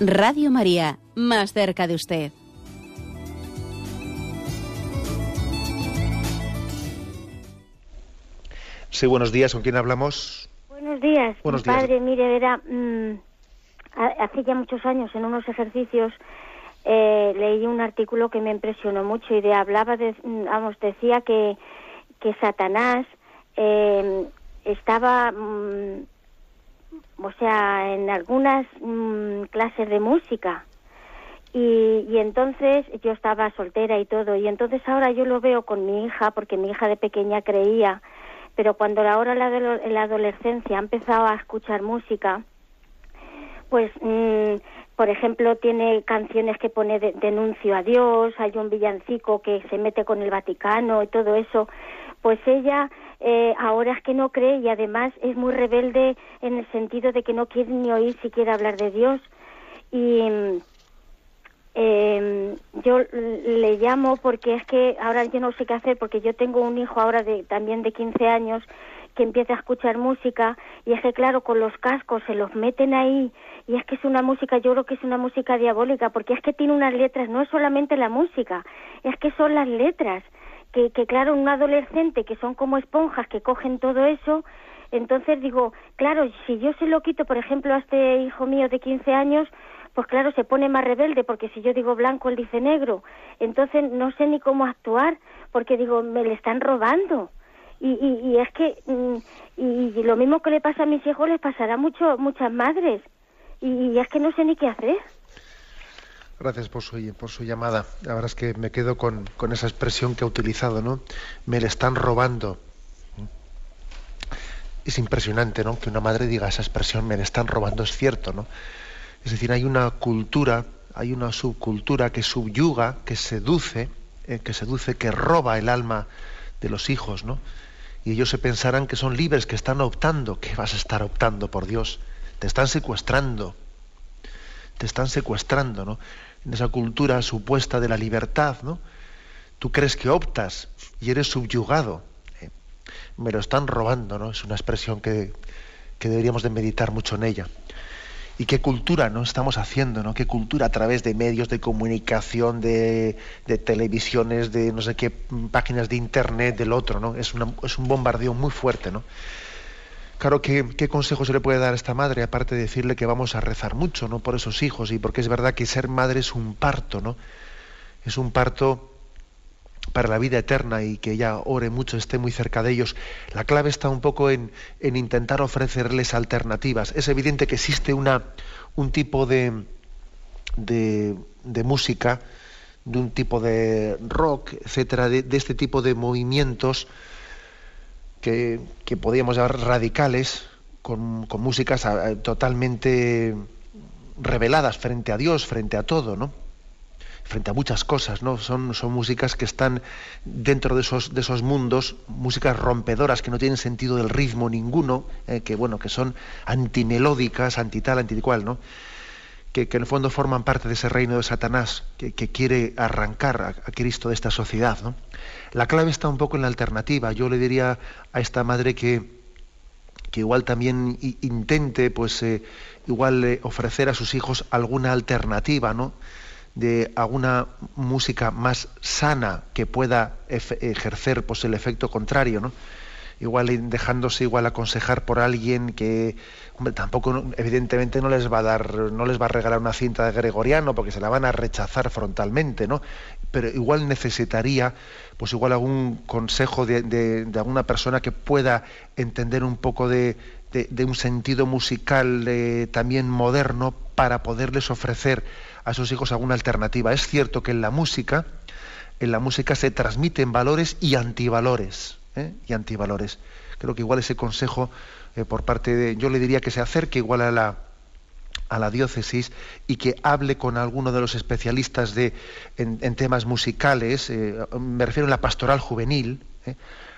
Radio María, más cerca de usted. Sí, buenos días. ¿Con quién hablamos? Buenos días. Mi padre, mire, verá, mm, hace ya muchos años en unos ejercicios eh, leí un artículo que me impresionó mucho y de hablaba de, mm, vamos, decía que, que Satanás eh, estaba, mm, o sea, en algunas clases de música. Y, y, entonces yo estaba soltera y todo, y entonces ahora yo lo veo con mi hija, porque mi hija de pequeña creía pero cuando ahora la, la adolescencia ha empezado a escuchar música, pues, mm, por ejemplo, tiene canciones que pone denuncio a Dios, hay un villancico que se mete con el Vaticano y todo eso, pues ella eh, ahora es que no cree y además es muy rebelde en el sentido de que no quiere ni oír siquiera hablar de Dios. Y eh, yo le llamo porque es que ahora yo no sé qué hacer porque yo tengo un hijo ahora de también de 15 años que empieza a escuchar música y es que claro con los cascos se los meten ahí y es que es una música yo creo que es una música diabólica porque es que tiene unas letras no es solamente la música es que son las letras que, que claro un adolescente que son como esponjas que cogen todo eso entonces digo claro si yo se lo quito por ejemplo a este hijo mío de 15 años pues claro, se pone más rebelde porque si yo digo blanco, él dice negro. Entonces no sé ni cómo actuar porque digo, me le están robando. Y, y, es que, mm, y, lo mismo que le pasa a mis hijos les pasará mucho muchas madres. Y, es que no sé ni qué hacer. Gracias por su, por su llamada. La verdad es que me quedo con, esa expresión que ha utilizado, ¿no? Me le están robando. Es impresionante, ¿no? Que una madre diga esa expresión, me le están robando, es cierto, ¿no? Es decir, hay una cultura, hay una subcultura que subyuga, que seduce, eh, que seduce, que roba el alma de los hijos, ¿no? Y ellos se pensarán que son libres, que están optando. ¿Qué vas a estar optando por Dios? Te están secuestrando. Te están secuestrando, ¿no? En esa cultura supuesta de la libertad, ¿no? Tú crees que optas y eres subyugado. ¿eh? Me lo están robando, ¿no? Es una expresión que, que deberíamos de meditar mucho en ella y qué cultura no estamos haciendo, ¿no? Qué cultura a través de medios de comunicación, de, televisiones, de no sé qué páginas de internet, del otro, ¿no? Es, es un bombardeo muy fuerte, ¿no? Claro, ¿qué, ¿qué, consejo se le puede dar a esta madre? Aparte de decirle que vamos a rezar mucho, ¿no? Por esos hijos, y porque es verdad que ser madre es un parto, ¿no? Es un parto para la vida eterna y que ella ore mucho, esté muy cerca de ellos. La clave está un poco en, intentar ofrecerles alternativas. Es evidente que existe una, un tipo de, de, música, de un tipo de rock, etcétera, de, este tipo de movimientos que, que podríamos llamar radicales, con, con músicas eh, totalmente reveladas frente a Dios, frente a todo, ¿no? frente a muchas cosas, ¿no? Son, son músicas que están dentro de esos, de esos mundos, músicas rompedoras que no tienen sentido del ritmo ninguno, eh, que bueno, que son antimelódicas, antital, anticual, ¿no? Que, que, en el fondo forman parte de ese reino de Satanás que, quiere arrancar a, Cristo de esta sociedad. ¿no? La clave está un poco en la alternativa. Yo le diría a esta madre que, que igual también intente, pues, eh, igual eh, ofrecer a sus hijos alguna alternativa, ¿no? de alguna música más sana que pueda ejercer pues, el efecto contrario, ¿no? Igual dejándose igual aconsejar por alguien que tampoco evidentemente no les va a dar no les va a regalar una cinta de gregoriano porque se la van a rechazar frontalmente, ¿no? Pero igual necesitaría pues igual algún consejo de, alguna persona que pueda entender un poco de, un sentido musical también moderno para poderles ofrecer a sus hijos alguna alternativa. Es cierto que en la música, en la música se transmiten valores y antivalores, ¿eh? y antivalores. Creo que igual ese consejo eh, por parte de, yo le diría que se acerque igual a la a la diócesis y que hable con alguno de los especialistas de, en, temas musicales, me refiero a la pastoral juvenil,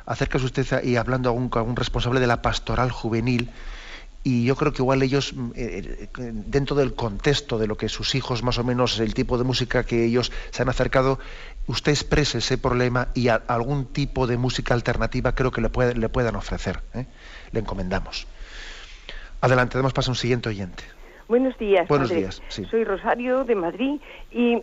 acérquese usted y hablando a un, responsable de la pastoral juvenil, y yo creo que igual ellos, mm, eh, eh, dentro del contexto de lo que sus hijos, más o menos el tipo de música que ellos se han acercado, usted exprese ese problema y algún tipo de música alternativa creo que le, le puedan ofrecer. ¿eh? Le encomendamos. Adelante, damos paso a un siguiente oyente. Buenos días. Buenos días. Soy Rosario de Madrid y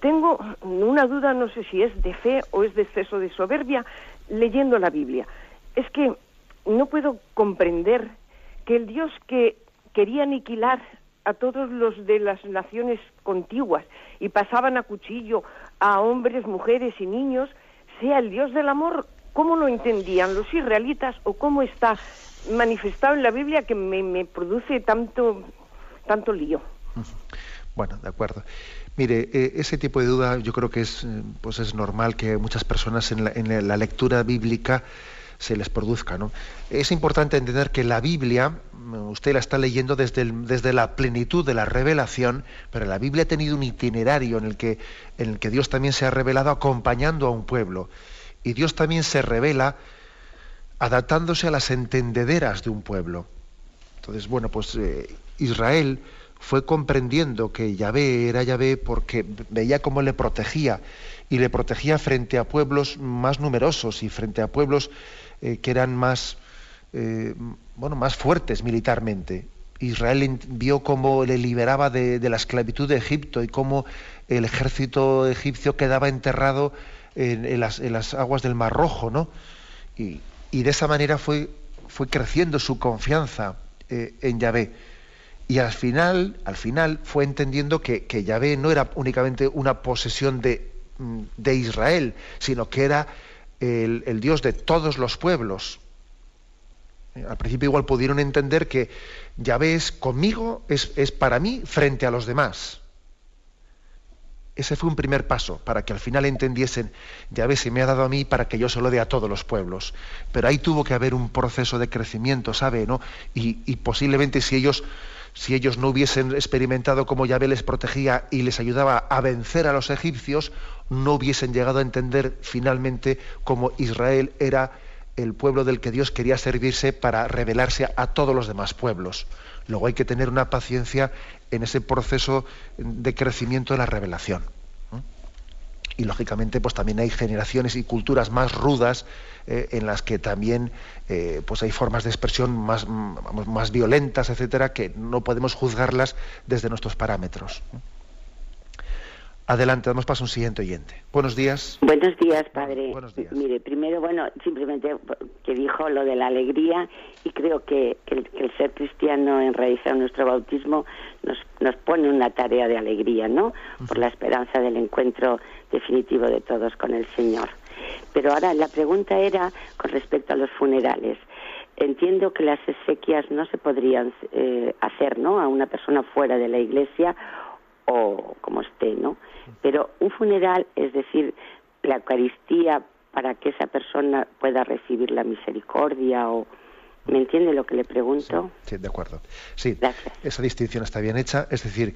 tengo una duda, no sé si es de fe o es de exceso de soberbia, leyendo la Biblia. Es que no puedo comprender que el Dios que quería aniquilar a todos los de las naciones contiguas y pasaban a cuchillo a hombres, mujeres y niños, sea el Dios del amor. ¿Cómo lo entendían los israelitas o cómo está manifestado en la Biblia que me, produce tanto, tanto lío? Bueno, de acuerdo. Mire, eh, ese tipo de duda yo creo que es, eh, pues es normal que muchas personas en la, lectura bíblica se les produzca. ¿no? Es importante entender que la Biblia, mm, usted la está leyendo desde, desde la plenitud de la revelación, pero la Biblia ha tenido un itinerario en el, que, en el que Dios también se ha revelado acompañando a un pueblo. Y Dios también se revela adaptándose a las entendederas de un pueblo. Entonces, bueno, pues eh, Israel fue comprendiendo que Yahvé era Yahvé porque veía cómo le protegía y le protegía frente a pueblos más numerosos y frente a pueblos eh, que eran más, eh, bueno, más fuertes militarmente. Israel vio cómo le liberaba de, la esclavitud de Egipto y cómo el ejército egipcio quedaba enterrado en, las, aguas del Mar Rojo, ¿no? Y, de esa manera fue, fue creciendo su confianza eh, en Yahvé y al final, al final fue entendiendo que, Yahvé no era únicamente una posesión de, mm, de Israel, sino que era el, Dios de todos los pueblos. Eh, al principio igual pudieron entender que Yahvé es conmigo, es, para mí frente a los demás. Ese fue un primer paso para que al final entendiesen, Yahvé se me ha dado a mí para que yo se lo dé a todos los pueblos. Pero ahí tuvo que haber un proceso de crecimiento, ¿sabe? ¿no? Y posiblemente si ellos si ellos no hubiesen experimentado cómo Yahvé les protegía y les ayudaba a vencer a los egipcios, no hubiesen llegado a entender finalmente cómo Israel era el pueblo del que Dios quería servirse para revelarse a todos los demás pueblos. Luego hay que tener una paciencia en ese proceso de crecimiento de la revelación. Y lógicamente, pues también hay generaciones y culturas más rudas eh, en las que también eh, pues hay formas de expresión más, más violentas, etcétera, que no podemos juzgarlas desde nuestros parámetros. Adelante, damos paso a un siguiente oyente. Buenos días. Buenos días, padre. Buenos días. Mire, primero, bueno, simplemente que dijo lo de la alegría y creo que, el, ser cristiano en realizar nuestro bautismo nos, nos pone una tarea de alegría, ¿no? Por la esperanza del encuentro definitivo de todos con el Señor. Pero ahora la pregunta era con respecto a los funerales. Entiendo que las exequias no se podrían eh, hacer, ¿no? A una persona fuera de la iglesia o como esté, ¿no? Pero un funeral, es decir, la Eucaristía para que esa persona pueda recibir la misericordia o ¿Me entiende lo que le pregunto? Sí, de acuerdo. Sí, esa distinción está bien hecha. Es decir,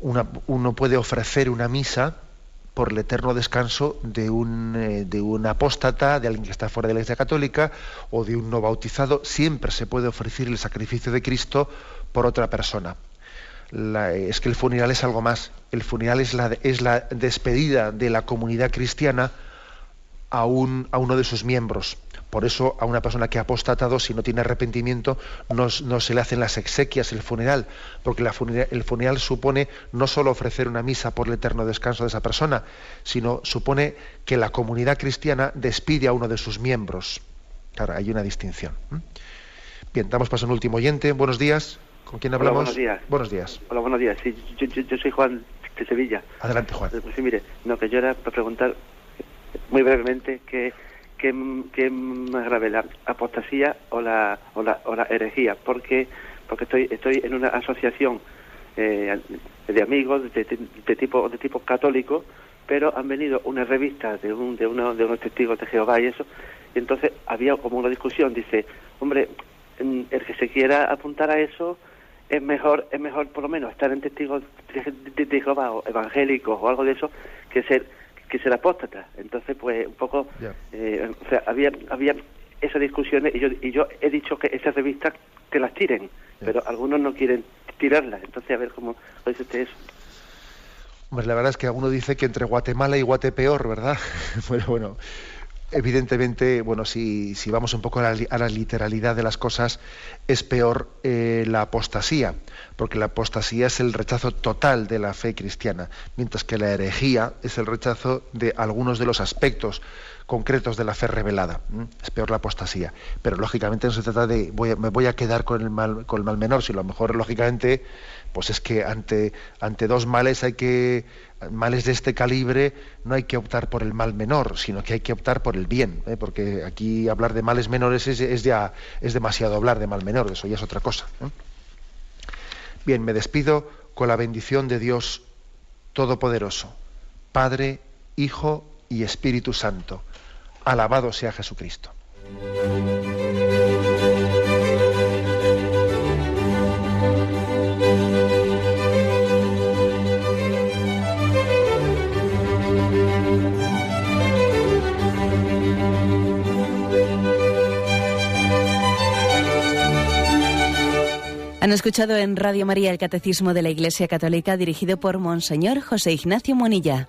uno puede ofrecer una misa por el eterno descanso de un, eh, de un apóstata, de alguien que está fuera de la Iglesia Católica o de un no bautizado. Siempre se puede ofrecer el sacrificio de Cristo por otra persona es que el funeral es algo más. El funeral es la, es la despedida de la comunidad cristiana a, a uno de sus miembros. Por eso a una persona que ha apostatado, si no tiene arrepentimiento, no, se le hacen las exequias, el funeral, porque el funeral supone no solo ofrecer una misa por el eterno descanso de esa persona, sino supone que la comunidad cristiana despide a uno de sus miembros. Claro, hay una distinción. Bien, damos paso a un último oyente. Buenos días. ¿Con quién hablamos? buenos días. Buenos días. Hola, buenos días. Sí, yo, soy Juan de Sevilla. Adelante, Juan. Pues sí, mire, no, que yo era para preguntar muy brevemente que que, es más grave, la apostasía o la, o la, o la herejía, porque porque estoy estoy en una asociación eh, de amigos de, de, tipo de tipo católico, pero han venido una revista de un de uno de unos testigos de Jehová y eso, y entonces había como una discusión, dice, hombre, el que se quiera apuntar a eso es mejor es mejor por lo menos estar en testigos de, Jehová o evangélicos o algo de eso que ser que ser apóstata. Entonces, pues un poco, eh, o sea, había había esas discusiones y yo, y yo he dicho que esas revistas que las tiren, pero algunos no quieren tirarlas. Entonces, a ver cómo dice usted eso. Pues la verdad es que alguno dice que entre Guatemala y Guatepeor, ¿verdad? bueno, bueno, evidentemente, bueno, si, si vamos un poco a la, literalidad de las cosas, es peor eh, la apostasía, porque la apostasía es el rechazo total de la fe cristiana, mientras que la herejía es el rechazo de algunos de los aspectos concretos de la fe revelada. Es peor la apostasía. Pero lógicamente no se trata de voy me voy a quedar con el mal, con el mal menor, si lo mejor lógicamente, pues es que ante, ante dos males hay que males de este calibre no hay que optar por el mal menor, sino que hay que optar por el bien, ¿eh? porque aquí hablar de males menores es, ya es demasiado hablar de mal menor, eso ya es otra cosa. Bien, me despido con la bendición de Dios Todopoderoso, Padre, Hijo y Espíritu Santo. Alabado sea Jesucristo. Han escuchado en Radio María el Catecismo de la Iglesia Católica dirigido por Monseñor José Ignacio Monilla.